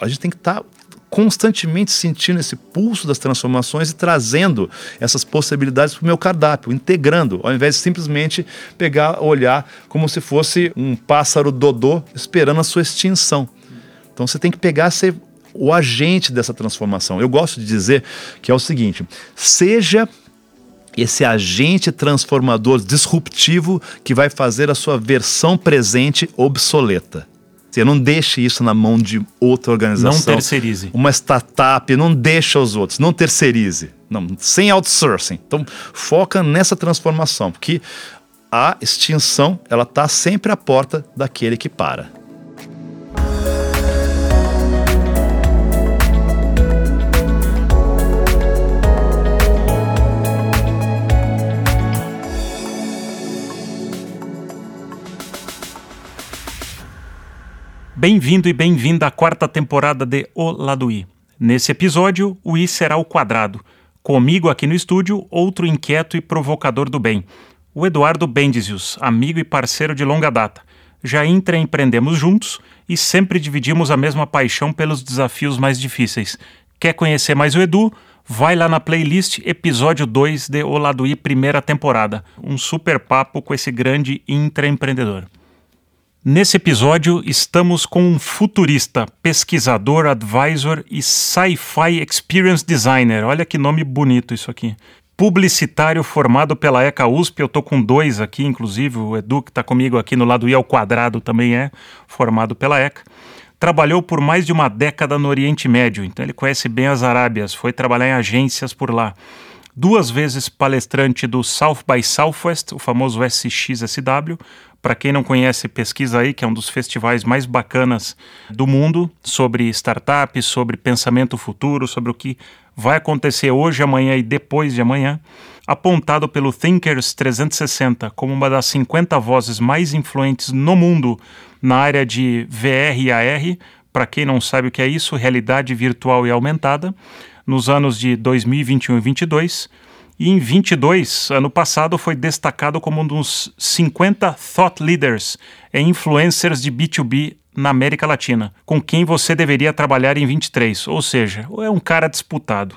A gente tem que estar tá constantemente sentindo esse pulso das transformações e trazendo essas possibilidades para o meu cardápio, integrando, ao invés de simplesmente pegar, olhar como se fosse um pássaro dodô esperando a sua extinção. Então você tem que pegar, ser o agente dessa transformação. Eu gosto de dizer que é o seguinte: seja esse agente transformador disruptivo que vai fazer a sua versão presente obsoleta. Não deixe isso na mão de outra organização. Não terceirize. Uma startup, não deixa os outros, não terceirize. Não, sem outsourcing. Então, foca nessa transformação, porque a extinção, ela está sempre à porta daquele que para. Bem-vindo e bem-vinda à quarta temporada de O Lado I. Nesse episódio, o I será o quadrado. Comigo aqui no estúdio, outro inquieto e provocador do bem, o Eduardo Bendizius, amigo e parceiro de longa data. Já intraempreendemos juntos e sempre dividimos a mesma paixão pelos desafios mais difíceis. Quer conhecer mais o Edu? Vai lá na playlist episódio 2 de O Lado I primeira temporada. Um super papo com esse grande intraempreendedor. Nesse episódio, estamos com um futurista, pesquisador, advisor e sci-fi experience designer. Olha que nome bonito isso aqui. Publicitário formado pela ECA USP, eu tô com dois aqui, inclusive o Edu, que está comigo aqui no lado I ao quadrado, também é formado pela ECA. Trabalhou por mais de uma década no Oriente Médio, então ele conhece bem as Arábias, foi trabalhar em agências por lá duas vezes palestrante do South by Southwest, o famoso SXSW, para quem não conhece, pesquisa aí, que é um dos festivais mais bacanas do mundo sobre startups, sobre pensamento futuro, sobre o que vai acontecer hoje, amanhã e depois de amanhã. Apontado pelo Thinkers 360 como uma das 50 vozes mais influentes no mundo na área de VR e AR. Para quem não sabe o que é isso, realidade virtual e aumentada, nos anos de 2021 e 2022 e em 22, ano passado, foi destacado como um dos 50 thought leaders e influencers de B2B na América Latina, com quem você deveria trabalhar em 23, ou seja, é um cara disputado.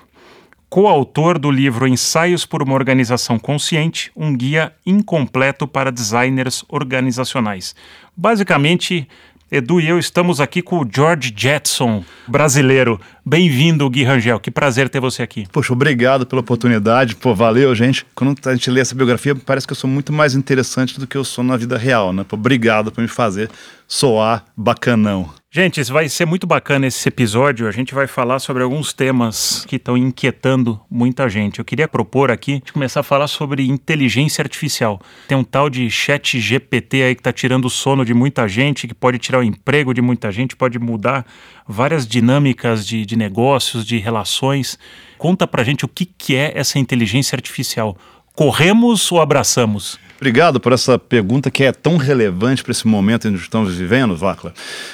Coautor do livro Ensaios por uma Organização Consciente, um guia incompleto para designers organizacionais. Basicamente, Edu e eu estamos aqui com o George Jetson, brasileiro. Bem-vindo, Gui Rangel. Que prazer ter você aqui. Poxa, obrigado pela oportunidade. Pô, valeu, gente. Quando a gente lê essa biografia, parece que eu sou muito mais interessante do que eu sou na vida real, né? Pô, obrigado por me fazer soar bacanão. Gente, vai ser muito bacana esse episódio. A gente vai falar sobre alguns temas que estão inquietando muita gente. Eu queria propor aqui de começar a falar sobre inteligência artificial. Tem um tal de chat GPT aí que está tirando o sono de muita gente, que pode tirar o emprego de muita gente, pode mudar várias dinâmicas de, de negócios, de relações. Conta pra gente o que, que é essa inteligência artificial. Corremos ou abraçamos? Obrigado por essa pergunta que é tão relevante para esse momento em que estamos vivendo, Vacla.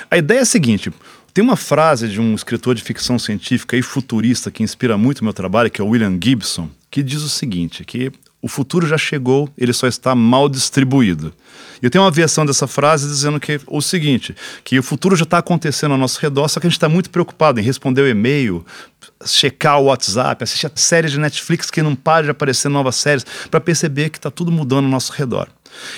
A ideia é a seguinte: tem uma frase de um escritor de ficção científica e futurista que inspira muito o meu trabalho, que é o William Gibson, que diz o seguinte: que o futuro já chegou, ele só está mal distribuído. Eu tenho uma versão dessa frase dizendo que o seguinte, que o futuro já está acontecendo ao nosso redor, só que a gente está muito preocupado em responder o e-mail, checar o WhatsApp, assistir a séries de Netflix que não para de aparecer novas séries, para perceber que está tudo mudando ao nosso redor.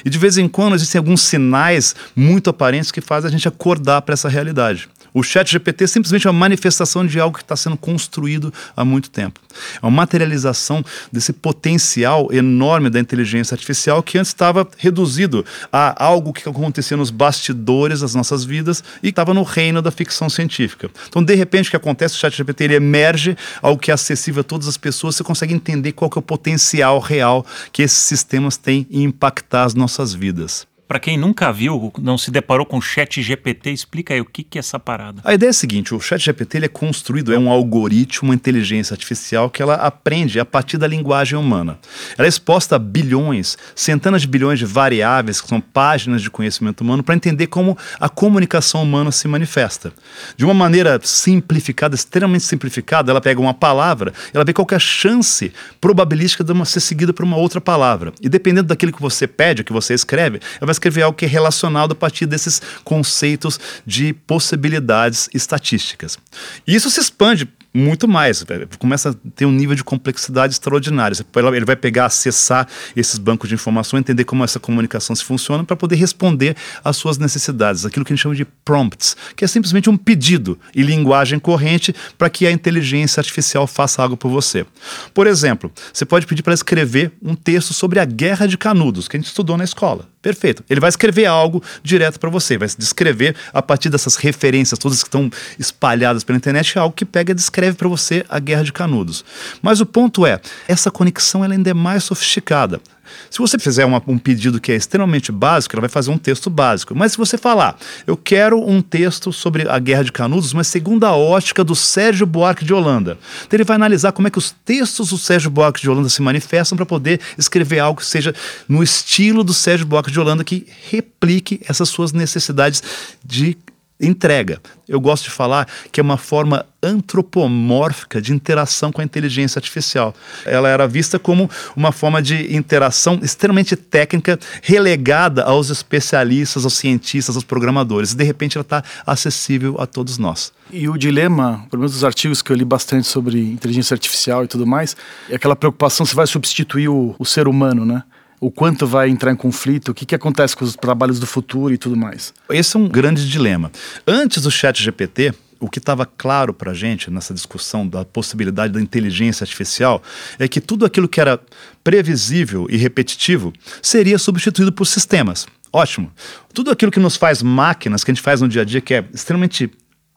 E de vez em quando existem alguns sinais muito aparentes que fazem a gente acordar para essa realidade. O chat GPT é simplesmente uma manifestação de algo que está sendo construído há muito tempo. É uma materialização desse potencial enorme da inteligência artificial que antes estava reduzido a algo que acontecia nos bastidores das nossas vidas e estava no reino da ficção científica. Então, de repente, o que acontece? O chat GPT ele emerge algo que é acessível a todas as pessoas, você consegue entender qual que é o potencial real que esses sistemas têm em impactar as nossas vidas. Para quem nunca viu, não se deparou com o Chat GPT, explica aí o que, que é essa parada. A ideia é a seguinte: o Chat GPT ele é construído, é um algoritmo, uma inteligência artificial que ela aprende a partir da linguagem humana. Ela é exposta a bilhões, centenas de bilhões de variáveis, que são páginas de conhecimento humano, para entender como a comunicação humana se manifesta. De uma maneira simplificada, extremamente simplificada, ela pega uma palavra, ela vê qual é a chance probabilística de uma ser seguida por uma outra palavra. E dependendo daquilo que você pede, que você escreve, ela vai escrever algo que é relacionado a partir desses conceitos de possibilidades estatísticas. E isso se expande muito mais. Começa a ter um nível de complexidade extraordinário. Ele vai pegar, acessar esses bancos de informação, entender como essa comunicação se funciona para poder responder às suas necessidades, aquilo que a gente chama de prompts, que é simplesmente um pedido e linguagem corrente para que a inteligência artificial faça algo por você. Por exemplo, você pode pedir para escrever um texto sobre a Guerra de Canudos, que a gente estudou na escola. Perfeito. Ele vai escrever algo direto para você, vai descrever a partir dessas referências todas que estão espalhadas pela internet, algo que pega e descreve para você a Guerra de Canudos. Mas o ponto é, essa conexão ela ainda é mais sofisticada. Se você fizer uma, um pedido que é extremamente básico, ela vai fazer um texto básico. Mas se você falar, eu quero um texto sobre a Guerra de Canudos, mas segundo a ótica do Sérgio Buarque de Holanda. Então ele vai analisar como é que os textos do Sérgio Buarque de Holanda se manifestam para poder escrever algo que seja no estilo do Sérgio Buarque de Holanda que replique essas suas necessidades de entrega. Eu gosto de falar que é uma forma antropomórfica de interação com a inteligência artificial. Ela era vista como uma forma de interação extremamente técnica, relegada aos especialistas, aos cientistas, aos programadores. De repente ela está acessível a todos nós. E o dilema, pelo menos dos artigos que eu li bastante sobre inteligência artificial e tudo mais, é aquela preocupação se vai substituir o, o ser humano, né? O quanto vai entrar em conflito, o que, que acontece com os trabalhos do futuro e tudo mais. Esse é um grande dilema. Antes do chat GPT, o que estava claro para a gente nessa discussão da possibilidade da inteligência artificial é que tudo aquilo que era previsível e repetitivo seria substituído por sistemas. Ótimo. Tudo aquilo que nos faz máquinas, que a gente faz no dia a dia, que é extremamente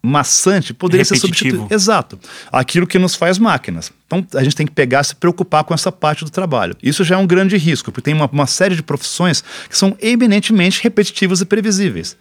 maçante, poderia Repetitivo. ser substituído. Exato. Aquilo que nos faz máquinas. Então a gente tem que pegar, se preocupar com essa parte do trabalho. Isso já é um grande risco, porque tem uma, uma série de profissões que são eminentemente repetitivas e previsíveis.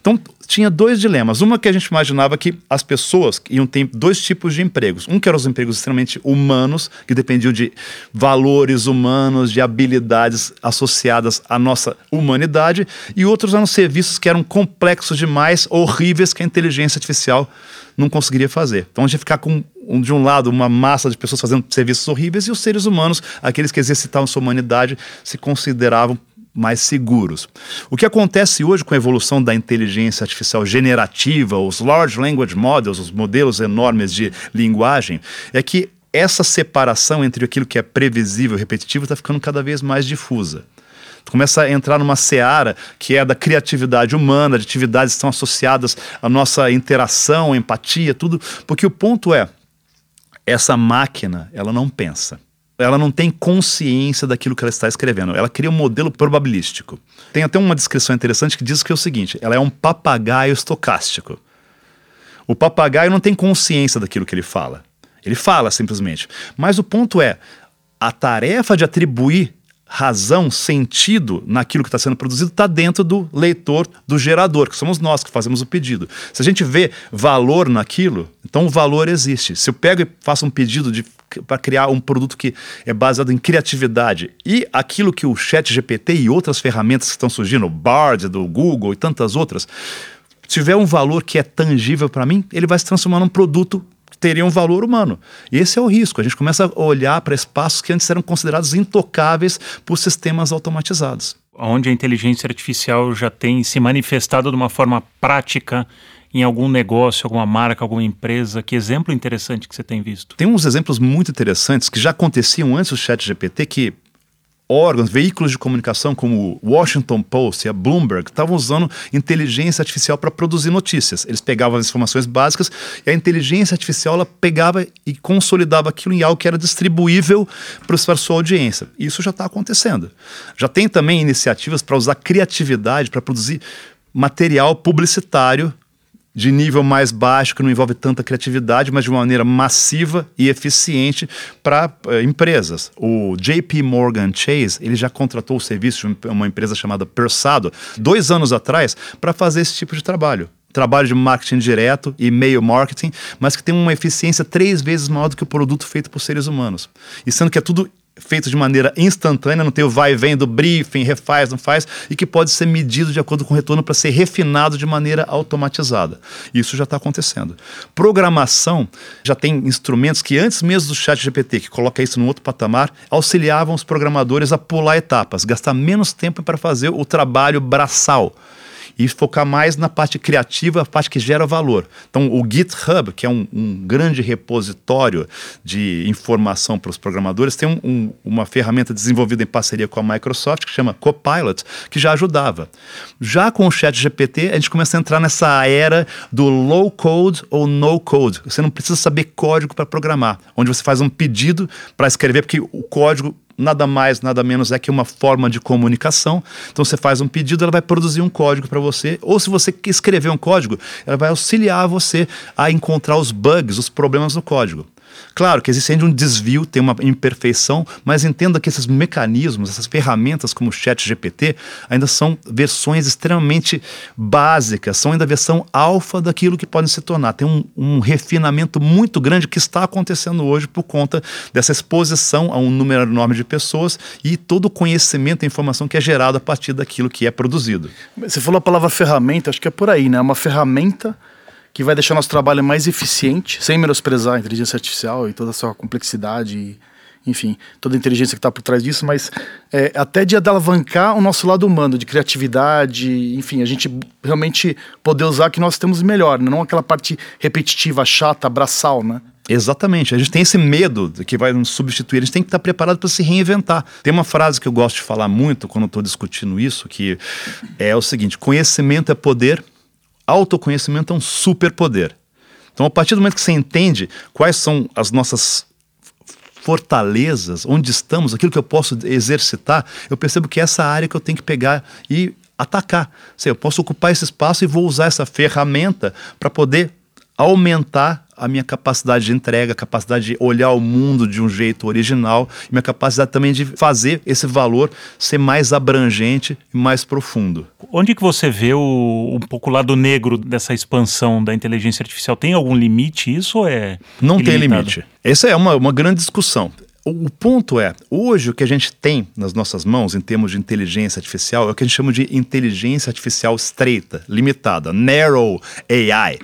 Então tinha dois dilemas. Uma que a gente imaginava que as pessoas iam ter dois tipos de empregos. Um que eram os empregos extremamente humanos, que dependiam de valores humanos, de habilidades associadas à nossa humanidade, e outros eram serviços que eram complexos demais, horríveis, que a inteligência artificial não conseguiria fazer. Então a gente ia ficar com, de um lado, uma massa de pessoas fazendo serviços horríveis e os seres humanos, aqueles que exercitavam sua humanidade, se consideravam mais seguros. O que acontece hoje com a evolução da inteligência artificial generativa, os large language models, os modelos enormes de linguagem, é que essa separação entre aquilo que é previsível e repetitivo está ficando cada vez mais difusa. Tu começa a entrar numa seara que é da criatividade humana, de atividades que estão associadas à nossa interação, empatia, tudo. Porque o ponto é, essa máquina, ela não pensa. Ela não tem consciência daquilo que ela está escrevendo. Ela cria um modelo probabilístico. Tem até uma descrição interessante que diz que é o seguinte: ela é um papagaio estocástico. O papagaio não tem consciência daquilo que ele fala. Ele fala simplesmente. Mas o ponto é: a tarefa de atribuir razão, sentido naquilo que está sendo produzido está dentro do leitor, do gerador, que somos nós que fazemos o pedido. Se a gente vê valor naquilo, então o valor existe. Se eu pego e faço um pedido para criar um produto que é baseado em criatividade e aquilo que o Chat GPT e outras ferramentas que estão surgindo, o Bard do Google e tantas outras, tiver um valor que é tangível para mim, ele vai se transformar num produto teria um valor humano. E esse é o risco. A gente começa a olhar para espaços que antes eram considerados intocáveis por sistemas automatizados. Onde a inteligência artificial já tem se manifestado de uma forma prática em algum negócio, alguma marca, alguma empresa? Que exemplo interessante que você tem visto? Tem uns exemplos muito interessantes que já aconteciam antes do chat GPT que órgãos, veículos de comunicação como o Washington Post e a Bloomberg estavam usando inteligência artificial para produzir notícias. Eles pegavam as informações básicas e a inteligência artificial ela pegava e consolidava aquilo em algo que era distribuível para a sua audiência. Isso já está acontecendo. Já tem também iniciativas para usar criatividade para produzir material publicitário de nível mais baixo, que não envolve tanta criatividade, mas de uma maneira massiva e eficiente para eh, empresas. O JP Morgan Chase, ele já contratou o serviço de uma empresa chamada Persado, dois anos atrás, para fazer esse tipo de trabalho trabalho de marketing direto e-mail marketing, mas que tem uma eficiência três vezes maior do que o produto feito por seres humanos. E sendo que é tudo feito de maneira instantânea, não tem o vai e vem do briefing, refaz, não faz, e que pode ser medido de acordo com o retorno para ser refinado de maneira automatizada. Isso já está acontecendo. Programação já tem instrumentos que antes mesmo do chat GPT, que coloca isso num outro patamar, auxiliavam os programadores a pular etapas, gastar menos tempo para fazer o trabalho braçal e focar mais na parte criativa, a parte que gera valor. Então, o GitHub, que é um, um grande repositório de informação para os programadores, tem um, um, uma ferramenta desenvolvida em parceria com a Microsoft que chama Copilot, que já ajudava. Já com o Chat GPT, a gente começa a entrar nessa era do low code ou no code. Você não precisa saber código para programar, onde você faz um pedido para escrever, porque o código nada mais, nada menos é que uma forma de comunicação. Então você faz um pedido, ela vai produzir um código para você, ou se você escrever um código, ela vai auxiliar você a encontrar os bugs, os problemas no código. Claro que existe ainda um desvio, tem uma imperfeição, mas entenda que esses mecanismos, essas ferramentas como o Chat GPT, ainda são versões extremamente básicas, são ainda a versão alfa daquilo que podem se tornar. Tem um, um refinamento muito grande que está acontecendo hoje por conta dessa exposição a um número enorme de pessoas e todo o conhecimento e informação que é gerado a partir daquilo que é produzido. Você falou a palavra ferramenta, acho que é por aí, né? Uma ferramenta que vai deixar nosso trabalho mais eficiente, sem menosprezar a inteligência artificial e toda a sua complexidade, e, enfim, toda a inteligência que está por trás disso, mas é, até de alavancar o nosso lado humano, de criatividade, enfim, a gente realmente poder usar o que nós temos melhor, né? não aquela parte repetitiva, chata, braçal, né? Exatamente. A gente tem esse medo que vai nos substituir. A gente tem que estar preparado para se reinventar. Tem uma frase que eu gosto de falar muito quando estou discutindo isso, que é o seguinte: conhecimento é poder, autoconhecimento é um superpoder. Então, a partir do momento que você entende quais são as nossas fortalezas, onde estamos, aquilo que eu posso exercitar, eu percebo que é essa área que eu tenho que pegar e atacar. Sei, eu posso ocupar esse espaço e vou usar essa ferramenta para poder aumentar a minha capacidade de entrega, a capacidade de olhar o mundo de um jeito original, minha capacidade também de fazer esse valor ser mais abrangente e mais profundo. Onde que você vê o, um pouco o lado negro dessa expansão da inteligência artificial? Tem algum limite isso ou é Não ilimitado? tem limite. Essa é uma, uma grande discussão. O ponto é, hoje o que a gente tem nas nossas mãos em termos de inteligência artificial é o que a gente chama de inteligência artificial estreita, limitada, narrow AI,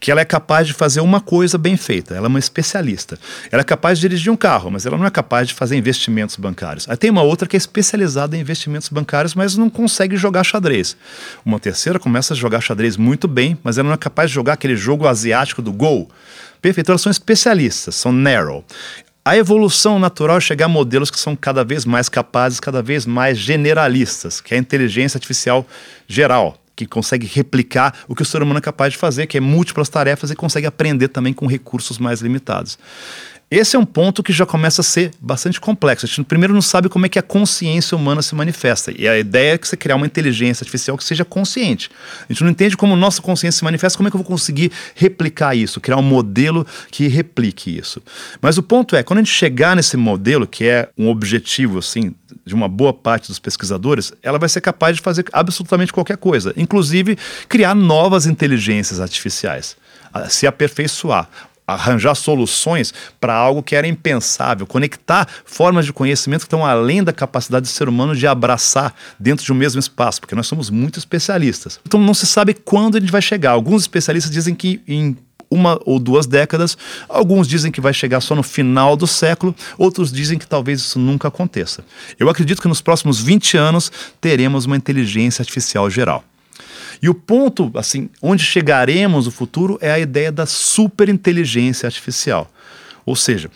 que ela é capaz de fazer uma coisa bem feita, ela é uma especialista. Ela é capaz de dirigir um carro, mas ela não é capaz de fazer investimentos bancários. Aí tem uma outra que é especializada em investimentos bancários, mas não consegue jogar xadrez. Uma terceira começa a jogar xadrez muito bem, mas ela não é capaz de jogar aquele jogo asiático do Go. Perfeito, elas são especialistas, são narrow. A evolução natural é chegar a modelos que são cada vez mais capazes, cada vez mais generalistas, que é a inteligência artificial geral, que consegue replicar o que o ser humano é capaz de fazer, que é múltiplas tarefas e consegue aprender também com recursos mais limitados. Esse é um ponto que já começa a ser bastante complexo. A gente primeiro não sabe como é que a consciência humana se manifesta. E a ideia é que você criar uma inteligência artificial que seja consciente. A gente não entende como nossa consciência se manifesta, como é que eu vou conseguir replicar isso, criar um modelo que replique isso. Mas o ponto é, quando a gente chegar nesse modelo, que é um objetivo assim de uma boa parte dos pesquisadores, ela vai ser capaz de fazer absolutamente qualquer coisa, inclusive criar novas inteligências artificiais se aperfeiçoar arranjar soluções para algo que era impensável, conectar formas de conhecimento que estão além da capacidade do ser humano de abraçar dentro de um mesmo espaço, porque nós somos muito especialistas. Então não se sabe quando gente vai chegar. Alguns especialistas dizem que em uma ou duas décadas, alguns dizem que vai chegar só no final do século, outros dizem que talvez isso nunca aconteça. Eu acredito que nos próximos 20 anos teremos uma inteligência artificial geral. E o ponto, assim, onde chegaremos no futuro é a ideia da superinteligência artificial. Ou seja,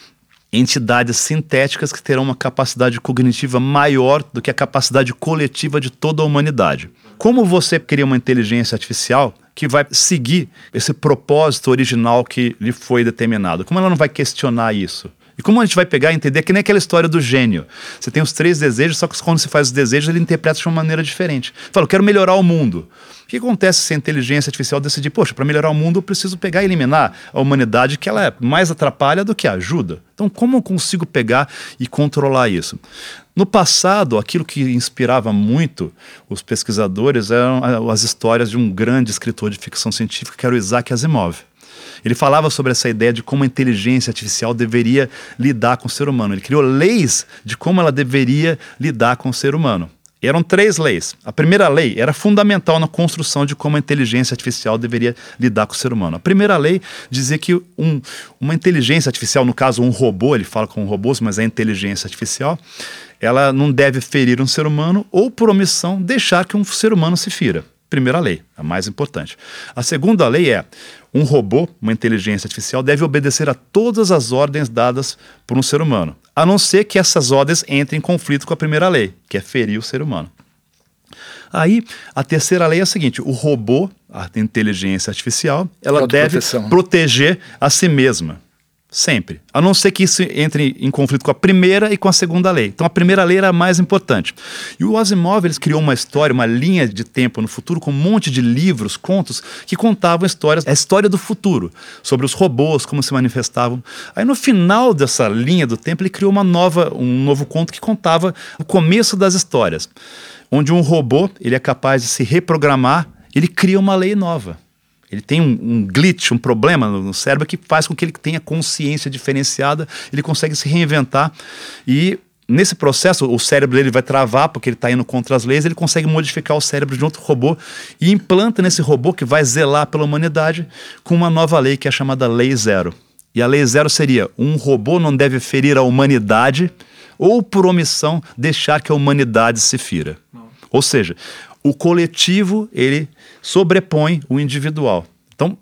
entidades sintéticas que terão uma capacidade cognitiva maior do que a capacidade coletiva de toda a humanidade. Como você cria uma inteligência artificial que vai seguir esse propósito original que lhe foi determinado? Como ela não vai questionar isso? E como a gente vai pegar e entender que nem aquela história do gênio. Você tem os três desejos, só que quando você faz os desejos, ele interpreta de uma maneira diferente. Fala, eu quero melhorar o mundo. O que acontece se a inteligência artificial decidir, poxa, para melhorar o mundo eu preciso pegar e eliminar a humanidade, que ela é mais atrapalha do que ajuda? Então, como eu consigo pegar e controlar isso? No passado, aquilo que inspirava muito os pesquisadores eram as histórias de um grande escritor de ficção científica, que era o Isaac Asimov. Ele falava sobre essa ideia de como a inteligência artificial deveria lidar com o ser humano. Ele criou leis de como ela deveria lidar com o ser humano. Eram três leis. A primeira lei era fundamental na construção de como a inteligência artificial deveria lidar com o ser humano. A primeira lei dizia que um, uma inteligência artificial, no caso um robô, ele fala com robôs, mas é inteligência artificial, ela não deve ferir um ser humano ou, por omissão, deixar que um ser humano se fira. Primeira lei, a mais importante. A segunda lei é: um robô, uma inteligência artificial, deve obedecer a todas as ordens dadas por um ser humano, a não ser que essas ordens entrem em conflito com a primeira lei, que é ferir o ser humano. Aí, a terceira lei é a seguinte: o robô, a inteligência artificial, ela deve proteger a si mesma. Sempre. A não ser que isso entre em conflito com a primeira e com a segunda lei. Então a primeira lei era a mais importante. E o Asimov eles criou uma história, uma linha de tempo no futuro com um monte de livros, contos que contavam histórias, a história do futuro, sobre os robôs, como se manifestavam. Aí no final dessa linha do tempo ele criou uma nova, um novo conto que contava o começo das histórias, onde um robô, ele é capaz de se reprogramar, ele cria uma lei nova. Ele tem um, um, glitch, um problema no cérebro que faz com que ele tenha consciência diferenciada, ele consegue se reinventar e nesse processo o cérebro dele vai travar porque ele está indo contra as leis, ele consegue modificar o cérebro de outro robô e implanta nesse robô que vai zelar pela humanidade com uma nova lei que é chamada Lei Zero. E a Lei Zero seria: um robô não deve ferir a humanidade ou, por omissão, deixar que a humanidade se fira. Não. Ou seja, o coletivo ele sobrepõe o individual. Então,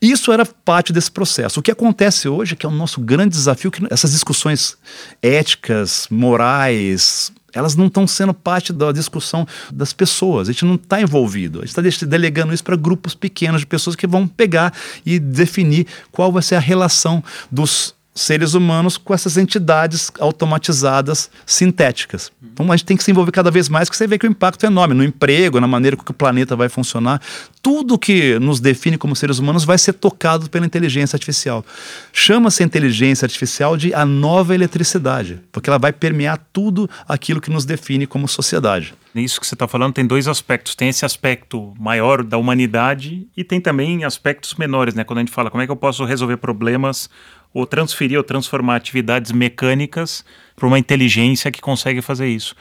isso era parte desse processo. O que acontece hoje, que é o nosso grande desafio, que essas discussões éticas, morais, elas não estão sendo parte da discussão das pessoas. A gente não está envolvido. A gente está delegando isso para grupos pequenos de pessoas que vão pegar e definir qual vai ser a relação dos seres humanos com essas entidades automatizadas sintéticas. Então a gente tem que se envolver cada vez mais, porque você vê que o impacto é enorme no emprego, na maneira que o planeta vai funcionar. Tudo que nos define como seres humanos vai ser tocado pela inteligência artificial. Chama-se inteligência artificial de a nova eletricidade, porque ela vai permear tudo aquilo que nos define como sociedade. Isso que você está falando tem dois aspectos. Tem esse aspecto maior da humanidade e tem também aspectos menores, né? Quando a gente fala como é que eu posso resolver problemas ou transferir ou transformar atividades mecânicas para uma inteligência que consegue fazer isso.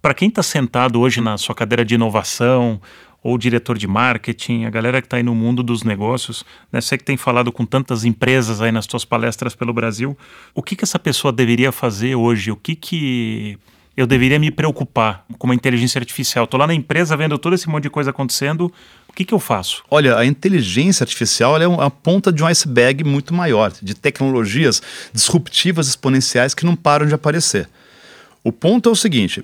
Para quem está sentado hoje na sua cadeira de inovação ou diretor de marketing, a galera que está aí no mundo dos negócios, né, você que tem falado com tantas empresas aí nas suas palestras pelo Brasil, o que, que essa pessoa deveria fazer hoje? O que, que eu deveria me preocupar com uma inteligência artificial? Estou lá na empresa vendo todo esse monte de coisa acontecendo, que, que eu faço? Olha, a inteligência artificial é a ponta de um iceberg muito maior, de tecnologias disruptivas exponenciais que não param de aparecer. O ponto é o seguinte: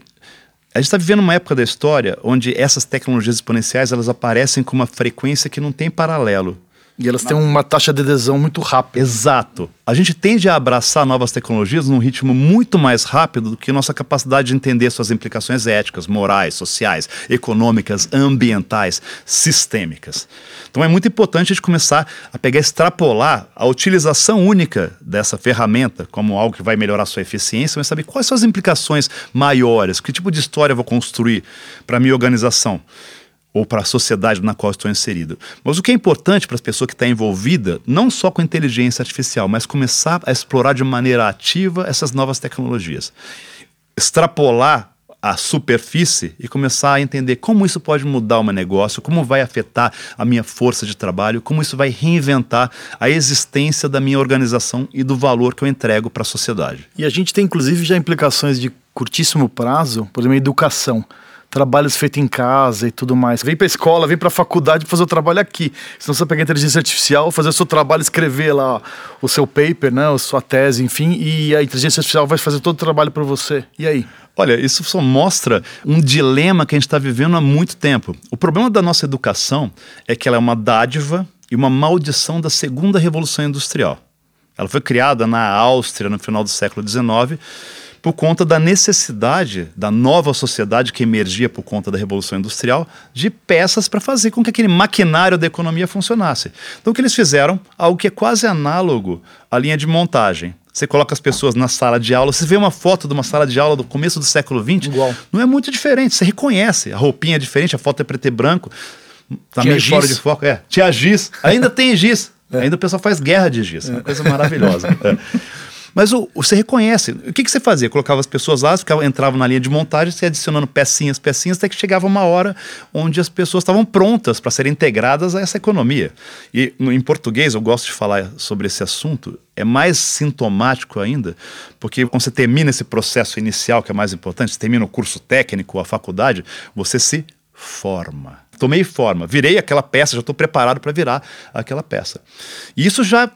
a gente está vivendo uma época da história onde essas tecnologias exponenciais elas aparecem com uma frequência que não tem paralelo. E elas têm uma taxa de adesão muito rápida. Exato. A gente tende a abraçar novas tecnologias num ritmo muito mais rápido do que nossa capacidade de entender suas implicações éticas, morais, sociais, econômicas, ambientais, sistêmicas. Então é muito importante a gente começar a pegar, extrapolar a utilização única dessa ferramenta como algo que vai melhorar sua eficiência, mas saber quais são as implicações maiores, que tipo de história eu vou construir para minha organização ou para a sociedade na qual estou inserido. Mas o que é importante para as pessoas que estão envolvidas, não só com inteligência artificial, mas começar a explorar de maneira ativa essas novas tecnologias. Extrapolar a superfície e começar a entender como isso pode mudar o meu negócio, como vai afetar a minha força de trabalho, como isso vai reinventar a existência da minha organização e do valor que eu entrego para a sociedade. E a gente tem inclusive já implicações de curtíssimo prazo, por exemplo, educação trabalhos feitos em casa e tudo mais. Vem pra escola, vem pra faculdade fazer o trabalho aqui. Senão você pegar a inteligência artificial, fazer o seu trabalho, escrever lá o seu paper, né, a sua tese, enfim, e a inteligência artificial vai fazer todo o trabalho para você. E aí? Olha, isso só mostra um dilema que a gente está vivendo há muito tempo. O problema da nossa educação é que ela é uma dádiva e uma maldição da segunda revolução industrial. Ela foi criada na Áustria no final do século XIX por conta da necessidade da nova sociedade que emergia por conta da Revolução Industrial de peças para fazer com que aquele maquinário da economia funcionasse. Então, o que eles fizeram? Algo que é quase análogo à linha de montagem. Você coloca as pessoas na sala de aula, você vê uma foto de uma sala de aula do começo do século XX, Igual. não é muito diferente. Você reconhece, a roupinha é diferente, a foto é preto e branco, tá meio fora de foco. É, tinha giz, ainda tem giz. É. Ainda o pessoal faz guerra de giz, é uma coisa maravilhosa. é. Mas o, você reconhece. O que, que você fazia? Colocava as pessoas lá, ficava, entravam na linha de montagem, você adicionando pecinhas, pecinhas, até que chegava uma hora onde as pessoas estavam prontas para serem integradas a essa economia. E no, em português, eu gosto de falar sobre esse assunto, é mais sintomático ainda, porque quando você termina esse processo inicial, que é mais importante, você termina o curso técnico, a faculdade, você se forma. Tomei forma, virei aquela peça, já estou preparado para virar aquela peça. E isso já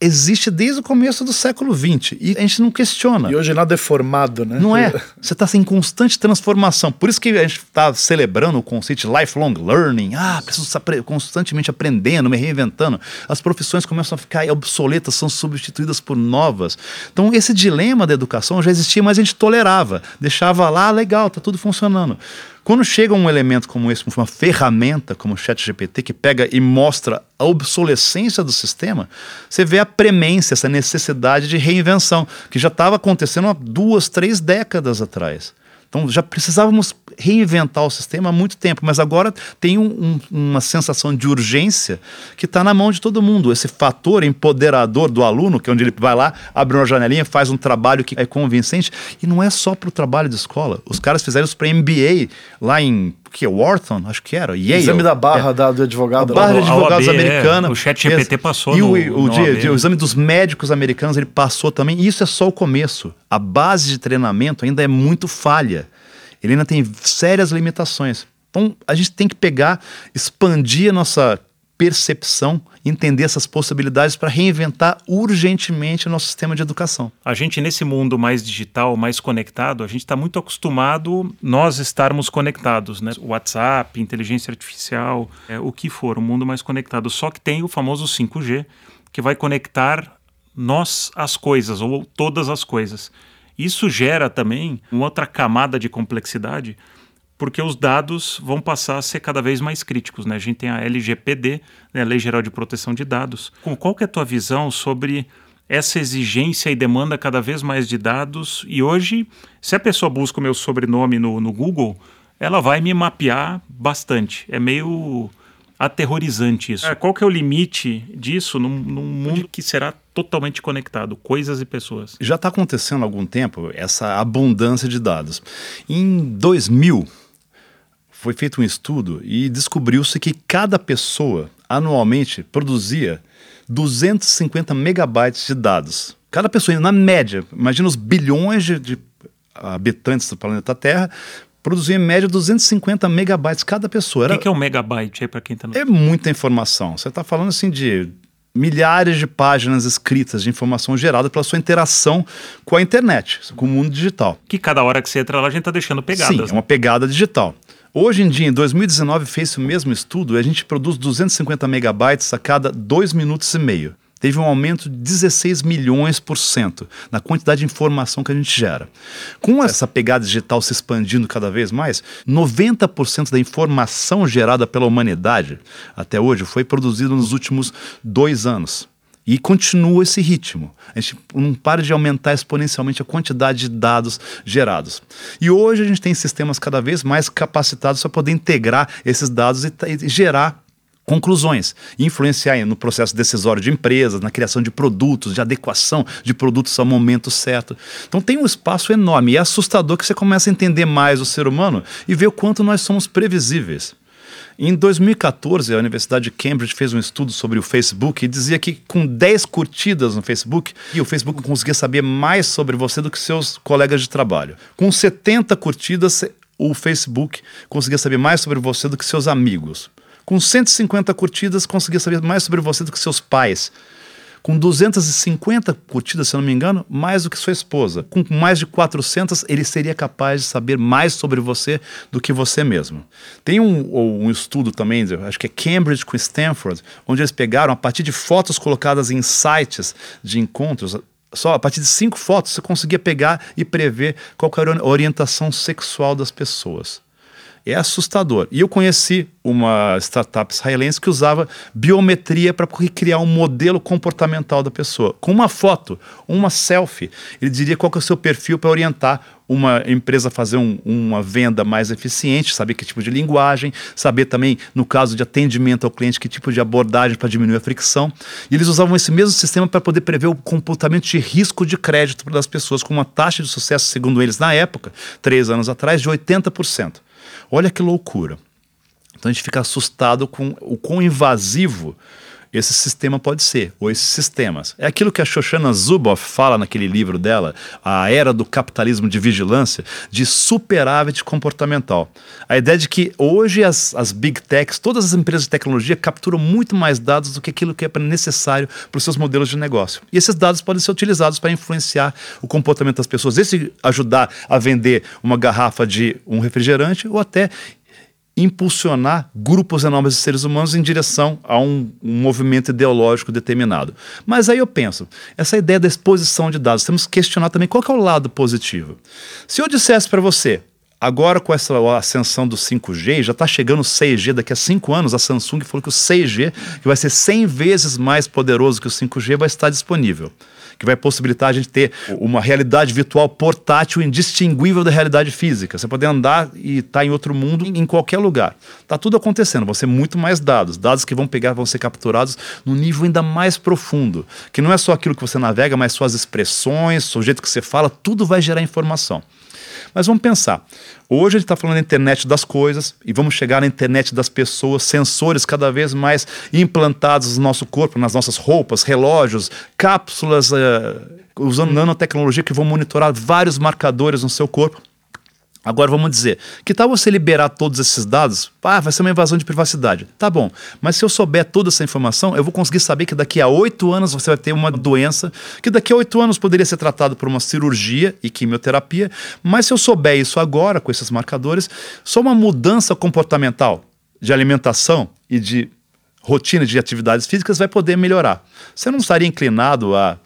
existe desde o começo do século XX e a gente não questiona. E hoje nada é formado, né? Não é. Você está em constante transformação. Por isso que a gente está celebrando o conceito de lifelong learning. Ah, preciso estar constantemente aprendendo, me reinventando. As profissões começam a ficar obsoletas, são substituídas por novas. Então, esse dilema da educação já existia, mas a gente tolerava. Deixava lá, legal, está tudo funcionando. Quando chega um elemento como esse, uma ferramenta como o ChatGPT, que pega e mostra a obsolescência do sistema, você vê a premência, essa necessidade de reinvenção, que já estava acontecendo há duas, três décadas atrás. Então já precisávamos reinventar o sistema há muito tempo, mas agora tem um, um, uma sensação de urgência que está na mão de todo mundo. Esse fator empoderador do aluno, que é onde ele vai lá, abre uma janelinha, faz um trabalho que é convincente, e não é só para o trabalho de escola. Os caras fizeram isso para MBA lá em que Wharton, acho que era, Yale. Exame da barra é. da, do advogado. A barra de advogados OAB, americana. É. O chat GPT passou E no, o, o, de, o exame dos médicos americanos, ele passou também. E isso é só o começo. A base de treinamento ainda é muito falha. Ele ainda tem sérias limitações. Então, a gente tem que pegar, expandir a nossa percepção, entender essas possibilidades para reinventar urgentemente o nosso sistema de educação. A gente, nesse mundo mais digital, mais conectado, a gente está muito acostumado nós estarmos conectados, né? WhatsApp, inteligência artificial, é, o que for, o mundo mais conectado. Só que tem o famoso 5G, que vai conectar nós as coisas, ou todas as coisas. Isso gera também uma outra camada de complexidade, porque os dados vão passar a ser cada vez mais críticos. Né? A gente tem a LGPD, né, a Lei Geral de Proteção de Dados. Qual que é a tua visão sobre essa exigência e demanda cada vez mais de dados? E hoje, se a pessoa busca o meu sobrenome no, no Google, ela vai me mapear bastante. É meio aterrorizante isso. É, qual que é o limite disso num, num mundo que será totalmente conectado, coisas e pessoas? Já está acontecendo há algum tempo essa abundância de dados. Em 2000, foi feito um estudo e descobriu-se que cada pessoa anualmente produzia 250 megabytes de dados. Cada pessoa, na média, imagina os bilhões de, de habitantes do planeta Terra, produzia em média 250 megabytes cada pessoa. O que, é um megabyte aí para quem está no... É muita informação. Você está falando assim de milhares de páginas escritas de informação gerada pela sua interação com a internet, com o mundo digital. Que cada hora que você entra lá a gente está deixando pegadas. Sim, é uma pegada digital. Hoje em dia, em 2019, fez o mesmo estudo e a gente produz 250 megabytes a cada dois minutos e meio. Teve um aumento de 16 milhões por cento na quantidade de informação que a gente gera. Com essa pegada digital se expandindo cada vez mais, 90% da informação gerada pela humanidade até hoje foi produzida nos últimos dois anos. E continua esse ritmo. A gente não para de aumentar exponencialmente a quantidade de dados gerados. E hoje a gente tem sistemas cada vez mais capacitados para poder integrar esses dados e, e gerar conclusões, influenciar no processo decisório de empresas, na criação de produtos, de adequação de produtos ao momento certo. Então tem um espaço enorme e é assustador que você começa a entender mais o ser humano e ver o quanto nós somos previsíveis. Em 2014, a Universidade de Cambridge fez um estudo sobre o Facebook e dizia que com 10 curtidas no Facebook, o Facebook conseguia saber mais sobre você do que seus colegas de trabalho. Com 70 curtidas, o Facebook conseguia saber mais sobre você do que seus amigos. Com 150 curtidas, conseguia saber mais sobre você do que seus pais com 250 curtidas, se eu não me engano, mais do que sua esposa. Com mais de 400, ele seria capaz de saber mais sobre você do que você mesmo. Tem um, um estudo também, acho que é Cambridge com Stanford, onde eles pegaram, a partir de fotos colocadas em sites de encontros, só a partir de cinco fotos você conseguia pegar e prever qual era a orientação sexual das pessoas. É assustador. E eu conheci uma startup israelense que usava biometria para criar um modelo comportamental da pessoa. Com uma foto, uma selfie, ele diria qual é o seu perfil para orientar uma empresa a fazer um, uma venda mais eficiente, saber que tipo de linguagem, saber também, no caso de atendimento ao cliente, que tipo de abordagem para diminuir a fricção. E eles usavam esse mesmo sistema para poder prever o comportamento de risco de crédito das pessoas, com uma taxa de sucesso, segundo eles, na época, três anos atrás, de 80%. Olha que loucura. Então a gente fica assustado com o quão invasivo esse sistema pode ser, ou esses sistemas. É aquilo que a Shoshana Zuboff fala naquele livro dela, A Era do Capitalismo de Vigilância, de superávit comportamental. A ideia de que hoje as, as big techs, todas as empresas de tecnologia capturam muito mais dados do que aquilo que é necessário para os seus modelos de negócio. E esses dados podem ser utilizados para influenciar o comportamento das pessoas, esse ajudar a vender uma garrafa de um refrigerante ou até impulsionar grupos enormes de seres humanos em direção a um, um, movimento ideológico determinado. Mas aí eu penso, essa ideia da exposição de dados, temos que questionar também qual que é o lado positivo. Se eu dissesse para você, agora com essa ascensão do 5G, já está chegando o 6G, daqui a 5 anos a Samsung falou que o 6G, que vai ser 100 vezes mais poderoso que o 5G, vai estar disponível que vai possibilitar a gente ter uma realidade virtual portátil indistinguível da realidade física. Você poder andar e estar tá em outro mundo em qualquer lugar. Está tudo acontecendo, vão ser muito mais dados, dados que vão pegar, vão ser capturados num nível ainda mais profundo, que não é só aquilo que você navega, mas suas expressões, o jeito que você fala, tudo vai gerar informação. Mas vamos pensar. Hoje a gente está falando da internet das coisas e vamos chegar na internet das pessoas, sensores cada vez mais implantados no nosso corpo, nas nossas roupas, relógios, cápsulas, uh, usando nanotecnologia que vão monitorar vários marcadores no seu corpo. Agora vamos dizer, que tal você liberar todos esses dados? Ah, vai ser uma invasão de privacidade. Tá bom, mas se eu souber toda essa informação, eu vou conseguir saber que daqui a oito anos você vai ter uma doença, que daqui a oito anos poderia ser tratado por uma cirurgia e quimioterapia, mas se eu souber isso agora, com esses marcadores, só uma mudança comportamental de alimentação e de rotina de atividades físicas vai poder melhorar. Você não estaria inclinado a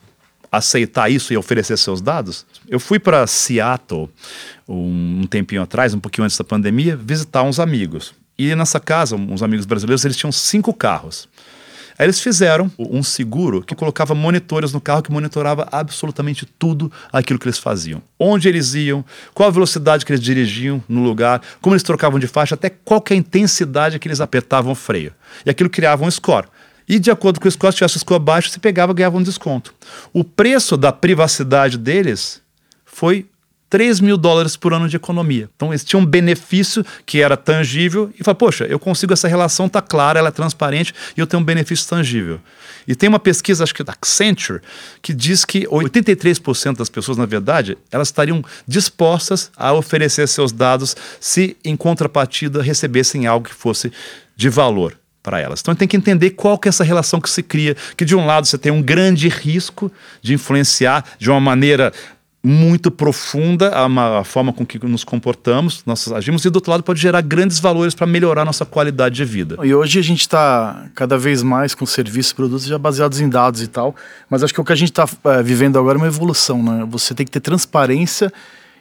aceitar isso e oferecer seus dados? Eu fui para Seattle um, um tempinho atrás, um pouquinho antes da pandemia, visitar uns amigos. E nessa casa, uns amigos brasileiros, eles tinham cinco carros. Aí eles fizeram um seguro que colocava monitores no carro que monitorava absolutamente tudo aquilo que eles faziam. Onde eles iam, qual a velocidade que eles dirigiam no lugar, como eles trocavam de faixa, até qual é a intensidade que eles apertavam o freio. E aquilo criava um score. E de acordo com o score, se tivesse o score baixo, você pegava e ganhava um desconto. O preço da privacidade deles foi 3 mil dólares por ano de economia. Então eles tinham um benefício que era tangível e fala, poxa, eu consigo, essa relação está clara, ela é transparente e eu tenho um benefício tangível. E tem uma pesquisa, acho que da Accenture, que diz que 83% das pessoas, na verdade, elas estariam dispostas a oferecer seus dados se, em contrapartida, recebessem algo que fosse de valor para elas. Então tem que entender qual que é essa relação que se cria, que de um lado você tem um grande risco de influenciar de uma maneira muito profunda a, a, forma com que nos comportamos, nós agimos, e do outro lado pode gerar grandes valores para melhorar nossa qualidade de vida. E hoje a gente está cada vez mais com serviços, produtos já baseados em dados e tal, mas acho que o que a gente está é, vivendo agora é uma evolução, né? Você tem que ter transparência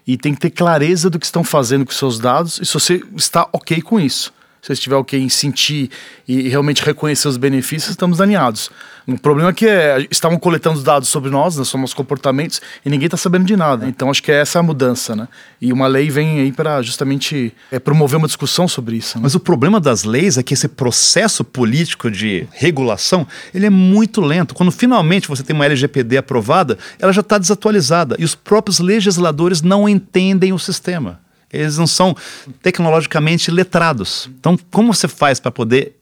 e tem que ter clareza do que estão fazendo com seus dados e se você está ok com isso. Se você estiver ok em sentir e realmente reconhecer os benefícios, estamos alinhados. O problema é que é, estavam coletando dados sobre nós, né, sobre nossos comportamentos, e ninguém está sabendo de nada. Então acho que é essa a mudança, né? E uma lei vem aí para justamente é, promover uma discussão sobre isso. Né? Mas o problema das leis é que esse processo político de regulação ele é muito lento. Quando finalmente você tem uma LGPD aprovada, ela já está desatualizada e os próprios legisladores não entendem o sistema. Eles não são tecnologicamente letrados. Então, como você faz para poder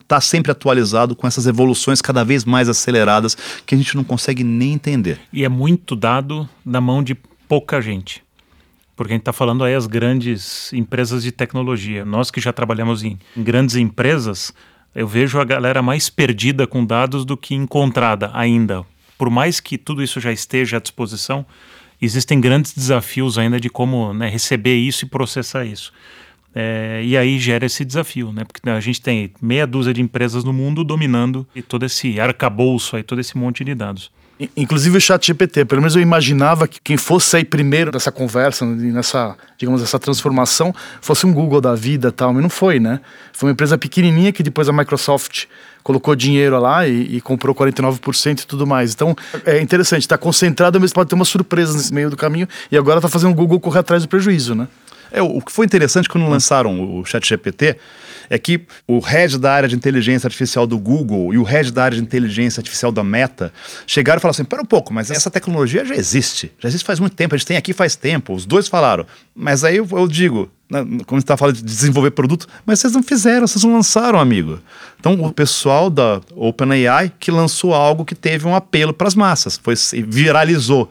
estar tá sempre atualizado com essas evoluções cada vez mais aceleradas que a gente não consegue nem entender? E é muito dado na mão de pouca gente. Porque a gente está falando aí as grandes empresas de tecnologia. Nós que já trabalhamos em, grandes empresas, eu vejo a galera mais perdida com dados do que encontrada ainda. Por mais que tudo isso já esteja à disposição, existem grandes desafios ainda de como né, receber isso e processar isso. É, e aí gera esse desafio, né? Porque a gente tem meia dúzia de empresas no mundo dominando todo esse arcabouço aí, todo esse monte de dados. Inclusive o chat GPT, pelo menos eu imaginava que quem fosse sair primeiro dessa conversa, nessa, digamos, essa transformação, fosse um Google da vida tal, mas não foi, né? Foi uma empresa pequenininha que depois a Microsoft colocou dinheiro lá e, e comprou 49% e tudo mais. Então é interessante, está concentrado, mas pode ter uma surpresa nesse meio do caminho e agora está fazendo o Google correr atrás do prejuízo, né? É, o que foi interessante quando lançaram o Chat GPT é que o head da área de inteligência artificial do Google e o head da área de inteligência artificial da Meta chegaram e falaram assim: pera um pouco, mas essa tecnologia já existe, já existe faz muito tempo, a gente tem aqui faz tempo. Os dois falaram, mas aí eu, eu digo, né, como está falando de desenvolver produto, mas vocês não fizeram, vocês não lançaram, amigo. Então, o pessoal da OpenAI que lançou algo que teve um apelo para as massas, foi viralizou.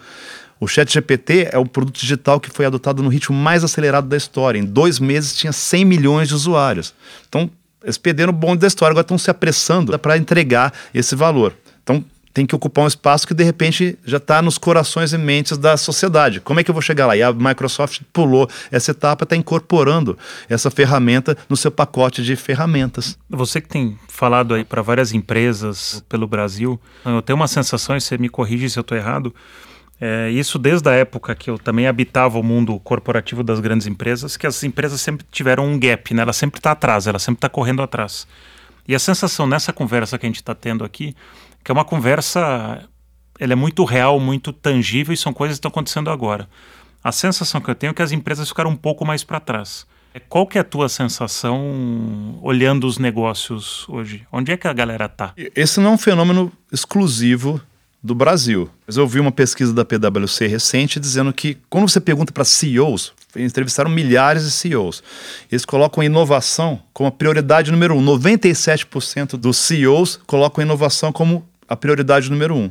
O ChatGPT é o produto digital que foi adotado no ritmo mais acelerado da história. Em dois meses tinha 100 milhões de usuários. Então, eles perderam o bonde da história, agora estão se apressando para entregar esse valor. Então, tem que ocupar um espaço que de repente já está nos corações e mentes da sociedade. Como é que eu vou chegar lá? E a Microsoft pulou essa etapa, está incorporando essa ferramenta no seu pacote de ferramentas. Você que tem falado aí para várias empresas pelo Brasil, eu tenho uma sensação, e você me corrige se eu estou errado, é, isso desde a época que eu também habitava o mundo corporativo das grandes empresas, que as empresas sempre tiveram um gap, né? Ela sempre está atrás, ela sempre está correndo atrás. E a sensação nessa conversa que a gente está tendo aqui, que é uma conversa, ela é muito real, muito tangível e são coisas que estão acontecendo agora. A sensação que eu tenho é que as empresas ficaram um pouco mais para trás. É, qual que é a tua sensação olhando os negócios hoje? Onde é que a galera está? Esse não é um fenômeno exclusivo do Brasil. Mas eu vi uma pesquisa da PwC recente dizendo que quando você pergunta para CEOs, entrevistaram milhares de CEOs, eles colocam inovação como a prioridade número um. 97% dos CEOs colocam inovação como a prioridade número um.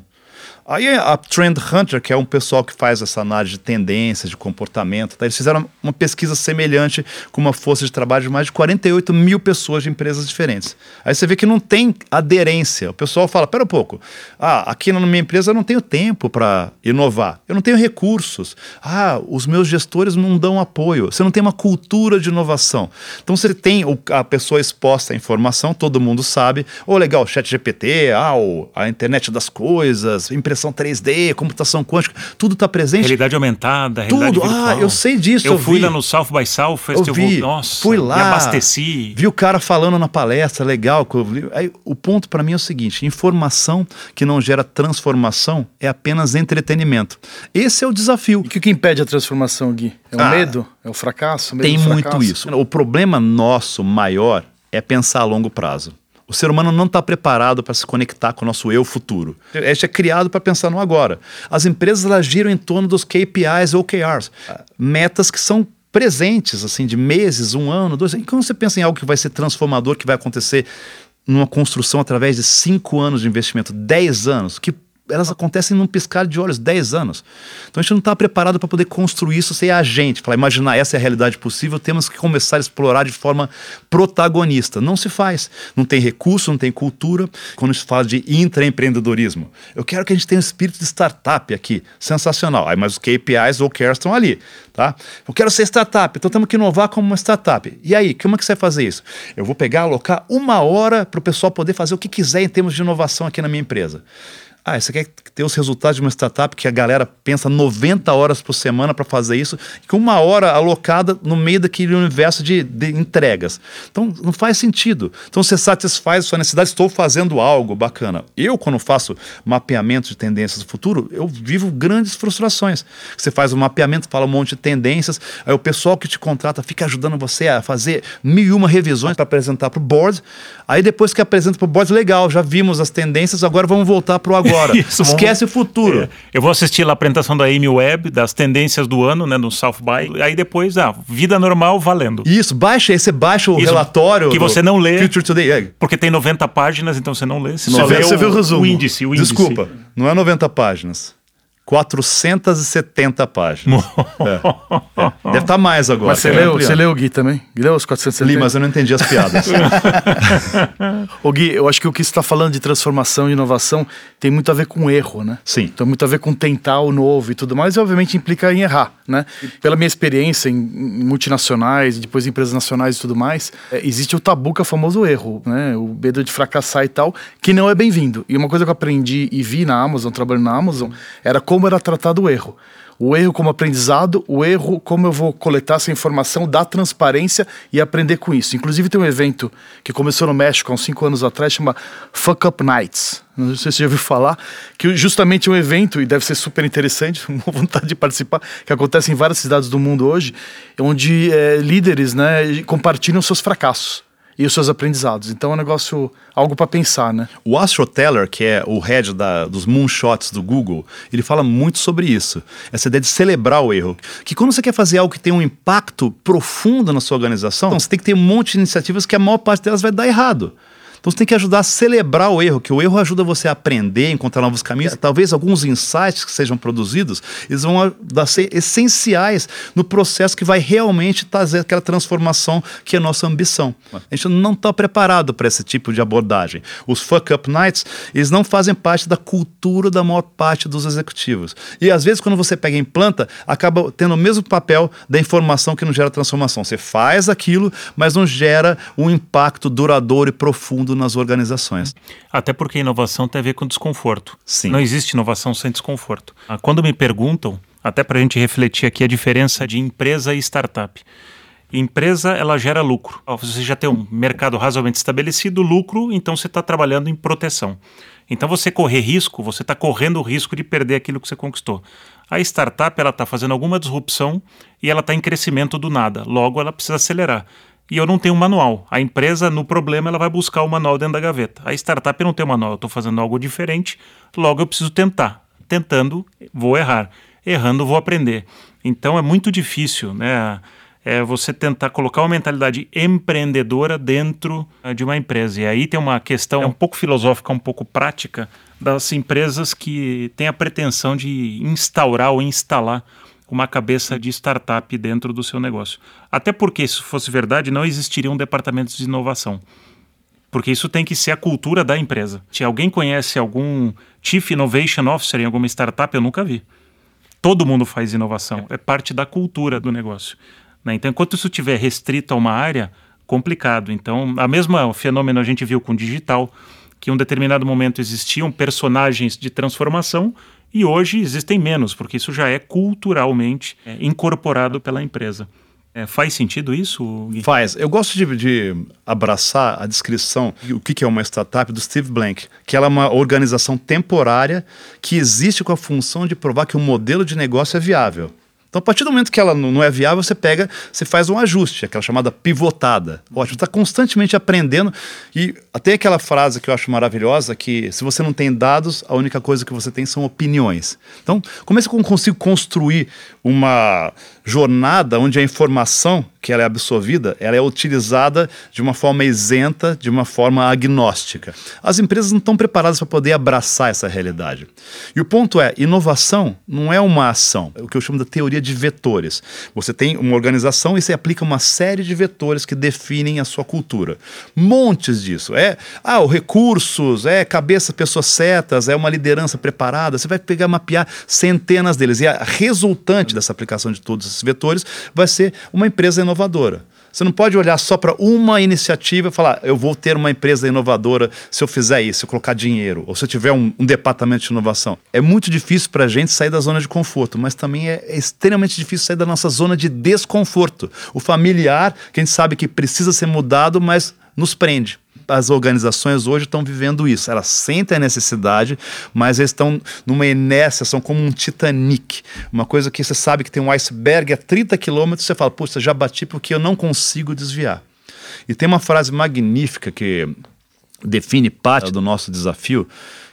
Aí a Trend Hunter, que é um pessoal que faz essa análise de tendências, de comportamento, tá? eles fizeram uma pesquisa semelhante com uma força de trabalho de mais de 48 mil pessoas de empresas diferentes. Aí você vê que não tem aderência. O pessoal fala, pera um pouco, ah, aqui na minha empresa eu não tenho tempo para inovar, eu não tenho recursos, ah, os meus gestores não dão apoio, você não tem uma cultura de inovação. Então você tem a pessoa exposta à informação, todo mundo sabe, ou oh, legal, chat GPT, ah, a internet das coisas, impressão 3D, computação quântica, tudo está presente. Realidade aumentada, realidade Tudo. Virtual. Ah, eu sei disso. Eu, eu fui vi. lá no South by Southwest, eu vi. Vou, nossa, fui lá, me abasteci. Vi o cara falando na palestra, legal. Aí, o ponto para mim é o seguinte: informação que não gera transformação é apenas entretenimento. Esse é o desafio. E o que, que impede a transformação, Gui? É o ah, medo? É o fracasso? tem muito isso. O problema nosso maior é pensar a longo prazo. O ser humano não está preparado para se conectar com o nosso eu futuro. A gente é criado para pensar no agora. As empresas elas giram em torno dos KPIs ou OKRs, metas que são presentes, assim, de meses, um ano, dois. E quando você pensa em algo que vai ser transformador, que vai acontecer numa construção através de cinco anos de investimento, dez anos, que elas acontecem num piscar de olhos, 10 anos. Então a gente não está preparado para poder construir isso sem a gente. Falar, imaginar essa é a realidade possível, temos que começar a explorar de forma protagonista. Não se faz. Não tem recurso, não tem cultura. Quando se fala de intraempreendedorismo, eu quero que a gente tenha um espírito de startup aqui. Sensacional. Aí, mas os KPIs ou cares estão ali. Tá? Eu quero ser startup, então temos que inovar como uma startup. E aí, como é que você vai fazer isso? Eu vou pegar, alocar uma hora para o pessoal poder fazer o que quiser em termos de inovação aqui na minha empresa. Ah, você quer ter os resultados de uma startup que a galera pensa 90 horas por semana para fazer isso, com uma hora alocada no meio daquele universo de, de, entregas. Então, não faz sentido. Então, você satisfaz a sua necessidade, estou fazendo algo bacana. Eu, quando faço mapeamento de tendências do futuro, eu vivo grandes frustrações. Você faz um mapeamento, fala um monte de tendências, aí o pessoal que te contrata fica ajudando você a fazer mil e uma revisões para apresentar para o board. Aí, depois que apresenta para o board, legal, já vimos as tendências, agora vamos voltar para o agora agora. Isso, Esquece vamos... o futuro. É. Eu vou assistir lá a apresentação da Amy Webb, das tendências do ano, né, no South By. Aí depois, ah, vida normal valendo. Isso, baixa, aí você baixa o Isso, relatório. Que você não lê. Future Today. É. Porque tem 90 páginas, então você não lê. Você, só vê, você o, vê o resumo. O índice, o índice. Desculpa, não é 90 páginas. 470 páginas. é, é. Deve estar tá mais agora. Mas você leu, você leu, Gui, também? Leu os 470? Li, mas eu não entendi as piadas. Ô Gui, eu acho que o que você está falando de transformação e inovação tem muito a ver com erro, né? Sim. Então, muito a ver com tentar o novo e tudo mais, e obviamente implica em errar, né? Pela minha experiência em, em multinacionais, depois em empresas nacionais e tudo mais, é, existe o tabu que é o famoso erro, né? O medo de fracassar e tal, que não é bem-vindo. E uma coisa que eu aprendi e vi na Amazon, trabalhando na Amazon, era como era tratado o erro. O erro como aprendizado, o erro como eu vou coletar essa informação, dar transparência e aprender com isso. Inclusive tem um evento que começou no México há uns cinco anos atrás, chama Fuck Up Nights. Não sei se você já ouviu falar, que justamente é um evento, e deve ser super interessante, uma vontade de participar, que acontece em várias cidades do mundo hoje, onde é, líderes né, compartilham seus fracassos e os seus aprendizados. Então é um negócio, algo para pensar, né? O Astro Teller, que é o head da, dos moonshots do Google, ele fala muito sobre isso. Essa ideia de celebrar o erro. Que quando você quer fazer algo que tem um impacto profundo na sua organização, você tem que ter um monte de iniciativas que a maior parte delas vai dar errado. Então você tem que ajudar a celebrar o erro, que o erro ajuda você a aprender, encontrar novos caminhos. Talvez alguns insights que sejam produzidos, eles vão ser essenciais no processo que vai realmente trazer aquela transformação que é a nossa ambição. A gente não está preparado para esse tipo de abordagem. Os fuck up nights, eles não fazem parte da cultura da maior parte dos executivos. E às vezes quando você pega e implanta, acaba tendo o mesmo papel da informação que não gera transformação. Você faz aquilo, mas não gera um impacto duradouro e profundo nas organizações. Até porque inovação tem a ver com desconforto. Sim. Não existe inovação sem desconforto. Ah, quando me perguntam, até para a gente refletir aqui a diferença de empresa e startup. Empresa, ela gera lucro. Você já tem um mercado razoavelmente estabelecido, lucro, então você está trabalhando em proteção. Então você correr risco, você está correndo o risco de perder aquilo que você conquistou. A startup, ela está fazendo alguma disrupção e ela está em crescimento do nada. Logo, ela precisa acelerar e eu não tenho um manual. A empresa, no problema, ela vai buscar o manual dentro da gaveta. A startup não tem manual, eu estou fazendo algo diferente, logo eu preciso tentar. Tentando, vou errar. Errando, vou aprender. Então é muito difícil, né? É você tentar colocar uma mentalidade empreendedora dentro eh, de uma empresa. E aí tem uma questão um pouco filosófica, um pouco prática das empresas que têm a pretensão de instaurar ou instalar uma cabeça de startup dentro do seu negócio. Até porque, se fosse verdade, não existiriam departamentos de inovação. Porque isso tem que ser a cultura da empresa. Se alguém conhece algum Chief Innovation Officer em alguma startup, eu nunca vi. Todo mundo faz inovação, é parte da cultura do negócio. Né? Então, enquanto isso estiver restrito a uma área, complicado. Então, a mesma fenômeno a gente viu com o digital, que em um determinado momento existiam personagens de transformação e hoje existem menos, porque isso já é culturalmente é, incorporado pela empresa. É, faz sentido isso? Gui? Faz. Eu gosto de, de abraçar a descrição o que, é uma startup do Steve Blank, que ela é uma organização temporária que existe com a função de provar que o modelo de negócio é viável. Então, a partir do momento que ela não é viável, você pega, você faz um ajuste, aquela chamada pivotada. Ótimo, está constantemente aprendendo. E até aquela frase que eu acho maravilhosa, que se você não tem dados, a única coisa que você tem são opiniões. Então, como é que eu consigo construir uma jornada onde a informação que ela é absorvida, ela é utilizada de uma forma isenta, de uma forma agnóstica. As empresas não estão preparadas para poder abraçar essa realidade. E o ponto é, inovação não é uma ação, é o que eu chamo de teoria de vetores. Você tem uma organização e você aplica uma série de vetores que definem a sua cultura. Montes disso. É, ah, os recursos, é cabeça, pessoas certas, é uma liderança preparada. Você vai pegar, mapear centenas deles. E a resultante dessa aplicação de todos esses vetores vai ser uma empresa inovadora. Você não pode olhar só para uma iniciativa e falar, eu vou ter uma empresa inovadora se eu fizer isso, se eu colocar dinheiro, ou se eu tiver um, um departamento de inovação. É muito difícil para a gente sair da zona de conforto, mas também é, é extremamente difícil sair da nossa zona de desconforto. O familiar, que a gente sabe que precisa ser mudado, mas nos prende as organizações hoje estão vivendo isso. Elas sentem a necessidade, mas eles estão numa inércia, são como um Titanic. Uma coisa que você sabe que tem um iceberg a 30 quilômetros, você fala, puxa, já bati porque eu não consigo desviar. E tem uma frase magnífica que define parte do nosso desafio,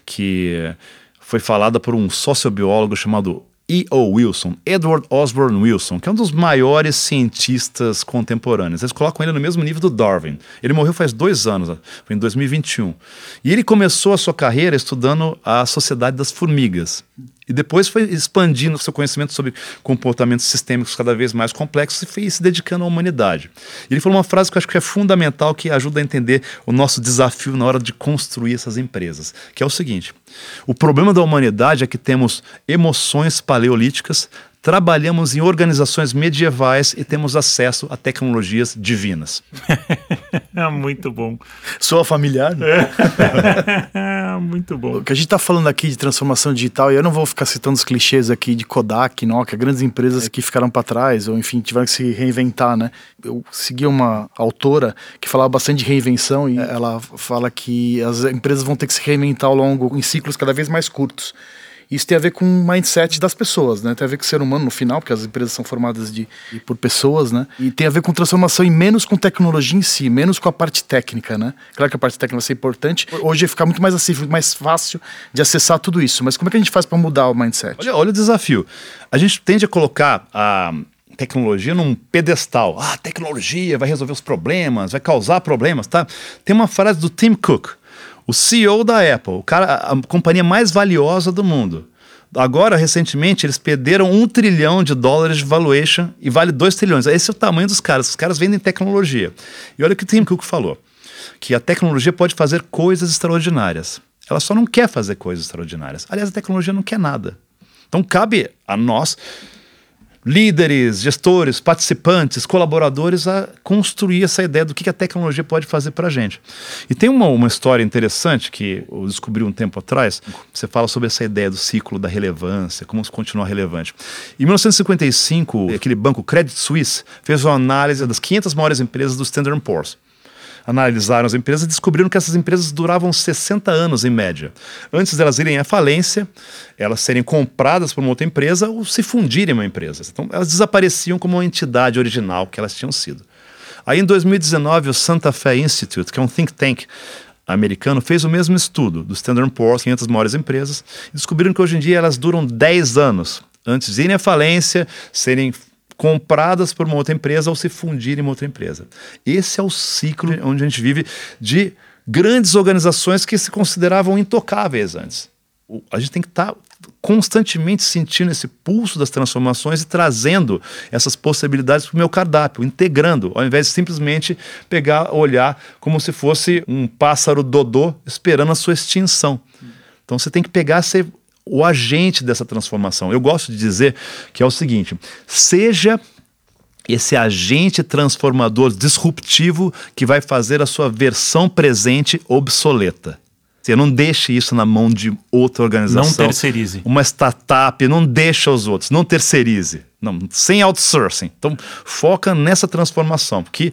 que foi falada por um sociobiólogo chamado E.O. Wilson, Edward Osborne Wilson, que é um dos maiores cientistas contemporâneos. Eles colocam ele no mesmo nível do Darwin. Ele morreu faz dois anos, foi em 2021. E ele começou a sua carreira estudando a Sociedade das Formigas. E depois foi expandindo seu conhecimento sobre comportamentos sistêmicos cada vez mais complexos e foi se dedicando à humanidade. E ele falou uma frase que eu acho que é fundamental, que ajuda a entender o nosso desafio na hora de construir essas empresas, que é o seguinte: o problema da humanidade é que temos emoções paleolíticas, trabalhamos em organizações medievais e temos acesso a tecnologias divinas. Muito bom. Soa familiar, né? Muito bom. O que a gente está falando aqui de transformação digital, e eu não vou ficar citando os clichês aqui de Kodak, Nokia, grandes empresas que ficaram para trás, ou enfim, tiveram que se reinventar, né? Eu segui uma autora que falava bastante de reinvenção e ela fala que as empresas vão ter que se reinventar ao longo, em ciclos cada vez mais curtos. Isso tem a ver com o mindset das pessoas, né? Tem a ver com o ser humano no final, porque as empresas são formadas de, por pessoas, né? E tem a ver com transformação e menos com tecnologia em si, menos com a parte técnica, né? Claro que a parte técnica vai ser importante. Hoje fica muito mais acessível, mais fácil de acessar tudo isso. Mas como é que a gente faz para mudar o mindset? Olha, olha o desafio. A gente tende a colocar a tecnologia num pedestal. Ah, tecnologia vai resolver os problemas, vai causar problemas, tá? Tem uma frase do Tim Cook o CEO da Apple, o cara, a companhia mais valiosa do mundo. Agora, recentemente, eles perderam um trilhão de dólares de valuation e vale dois trilhões. Esse é o tamanho dos caras. Os caras vendem tecnologia. E olha o que o Tim Cook falou: que a tecnologia pode fazer coisas extraordinárias. Ela só não quer fazer coisas extraordinárias. Aliás, a tecnologia não quer nada. Então, cabe a nós líderes, gestores, participantes, colaboradores a construir essa ideia do que a tecnologia pode fazer para a gente. E tem uma, uma história interessante que eu descobri um tempo atrás. Você fala sobre essa ideia do ciclo da relevância, como continuar relevante. Em 1955, aquele banco Credit Suisse fez uma análise das 500 maiores empresas do Standard Poor's analisaram as empresas e descobriram que essas empresas duravam 60 anos em média. Antes delas irem à falência, elas serem compradas por uma outra empresa ou se fundirem em uma empresa. Então elas desapareciam como uma entidade original que elas tinham sido. Aí em 2019 o Santa Fe Institute, que é um think tank americano, fez o mesmo estudo do Standard Poor's, 500 maiores empresas, e descobriram que hoje em dia elas duram 10 anos antes de irem à falência, serem compradas por uma outra empresa ou se fundirem em uma outra empresa. Esse é o ciclo onde a gente vive de grandes organizações que se consideravam intocáveis antes. A gente tem que estar tá constantemente sentindo esse pulso das transformações e trazendo essas possibilidades para o meu cardápio, integrando, ao invés de simplesmente pegar, olhar como se fosse um pássaro dodô esperando a sua extinção. Então você tem que pegar, ser o agente dessa transformação. Eu gosto de dizer que é o seguinte: seja esse agente transformador disruptivo que vai fazer a sua versão presente obsoleta. Você não deixe isso na mão de outra organização. Não terceirize. Uma startup, não deixa os outros, não terceirize. Não, sem outsourcing. Então, foca nessa transformação, porque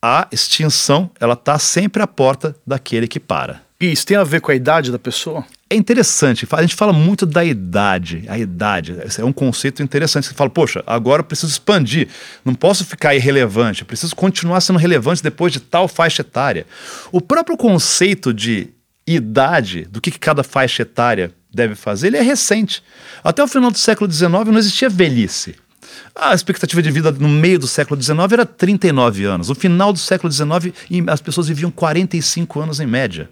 a extinção, ela está sempre à porta daquele que para. E isso tem a ver com a idade da pessoa? É interessante, a gente fala muito da idade, a idade, é um conceito interessante. Você fala, poxa, agora eu preciso expandir, não posso ficar irrelevante, preciso continuar sendo relevante depois de tal faixa etária. O próprio conceito de idade, do que, que cada faixa etária deve fazer, ele é recente. Até o final do século XIX não existia velhice. A expectativa de vida no meio do século XIX era 39 anos. No final do século XIX, as pessoas viviam 45 anos em média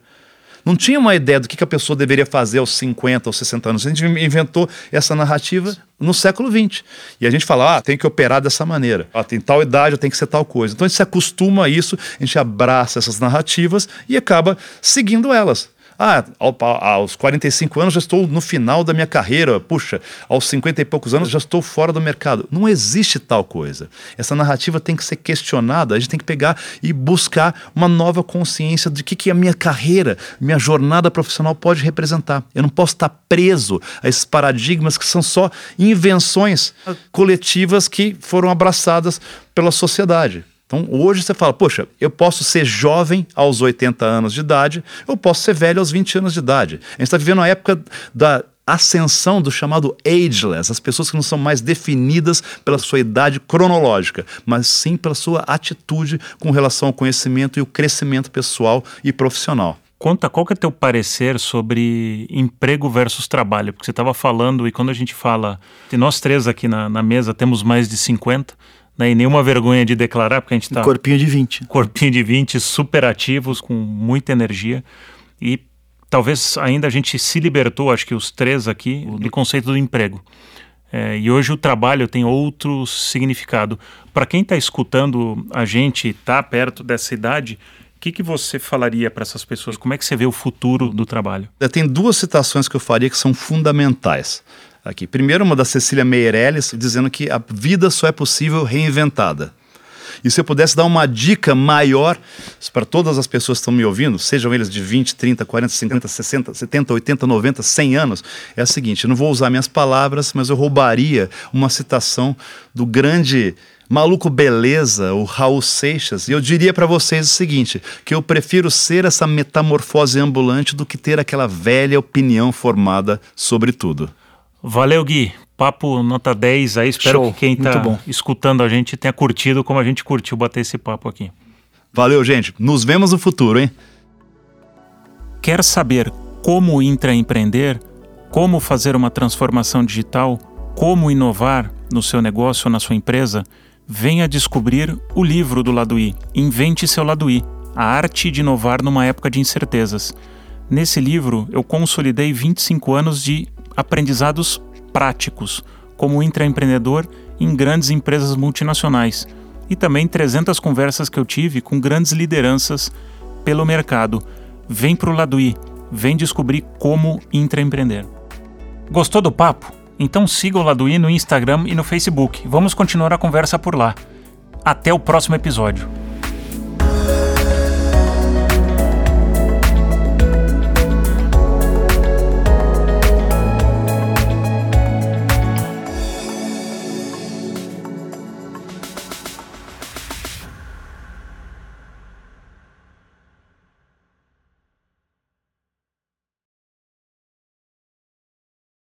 não tinha uma ideia do que, a pessoa deveria fazer aos 50, aos 60 anos. A gente inventou essa narrativa no século XX. E a gente fala, ah, tem que operar dessa maneira. Ah, tem tal idade, tem que ser tal coisa. Então a gente se acostuma a isso, a gente abraça essas narrativas e acaba seguindo elas. Ah, aos 45 anos já estou no final da minha carreira. Puxa, aos 50 e poucos anos já estou fora do mercado. Não existe tal coisa. Essa narrativa tem que ser questionada. A gente tem que pegar e buscar uma nova consciência de que, que a minha carreira, minha jornada profissional pode representar. Eu não posso estar preso a esses paradigmas que são só invenções coletivas que foram abraçadas pela sociedade. Então hoje você fala, poxa, eu posso ser jovem aos 80 anos de idade, eu posso ser velho aos 20 anos de idade. A gente está vivendo a época da ascensão do chamado ageless, as pessoas que não são mais definidas pela sua idade cronológica, mas sim pela sua atitude com relação ao conhecimento e o crescimento pessoal e profissional. Conta qual que é teu parecer sobre emprego versus trabalho, porque você estava falando, e quando a gente fala, nós três aqui na, na mesa temos mais de 50, né, e nenhuma vergonha de declarar, porque a gente está. Corpinho de 20. Corpinho de 20, super ativos, com muita energia. E talvez ainda a gente se libertou, acho que os três aqui, do conceito do emprego. É, e hoje o trabalho tem outro significado. Para quem está escutando a gente, está perto dessa idade, o que, que você falaria para essas pessoas? Como é que você vê o futuro do trabalho? Tem duas citações que eu faria que são fundamentais aqui. Primeiro, uma da Cecília Meirelles, dizendo que a vida só é possível reinventada. E se eu pudesse dar uma dica maior para todas as pessoas que estão me ouvindo, sejam eles de 20, 30, 40, 50, 60, 70, 80, 90, 100 anos, é a seguinte: eu não vou usar minhas palavras, mas eu roubaria uma citação do grande maluco beleza, o Raul Seixas, e eu diria para vocês o seguinte, que eu prefiro ser essa metamorfose ambulante do que ter aquela velha opinião formada sobre tudo. Valeu, Gui. Papo nota 10 aí. Espero Show. que quem está escutando a gente tenha curtido como a gente curtiu bater esse papo aqui. Valeu, gente. Nos vemos no futuro, hein? Quer saber como intraempreender? Como fazer uma transformação digital? Como inovar no seu negócio ou na sua empresa? Venha descobrir o livro do Lado I, Invente seu Lado I, a arte de inovar numa época de incertezas. Nesse livro, eu consolidei 25 anos de aprendizados práticos, como intraempreendedor em grandes empresas multinacionais, e também 300 conversas que eu tive com grandes lideranças pelo mercado. Vem para o lado I, vem descobrir como intraempreender. Gostou do papo? Então siga o Laduí no Instagram e no Facebook. Vamos continuar a conversa por lá. Até o próximo episódio.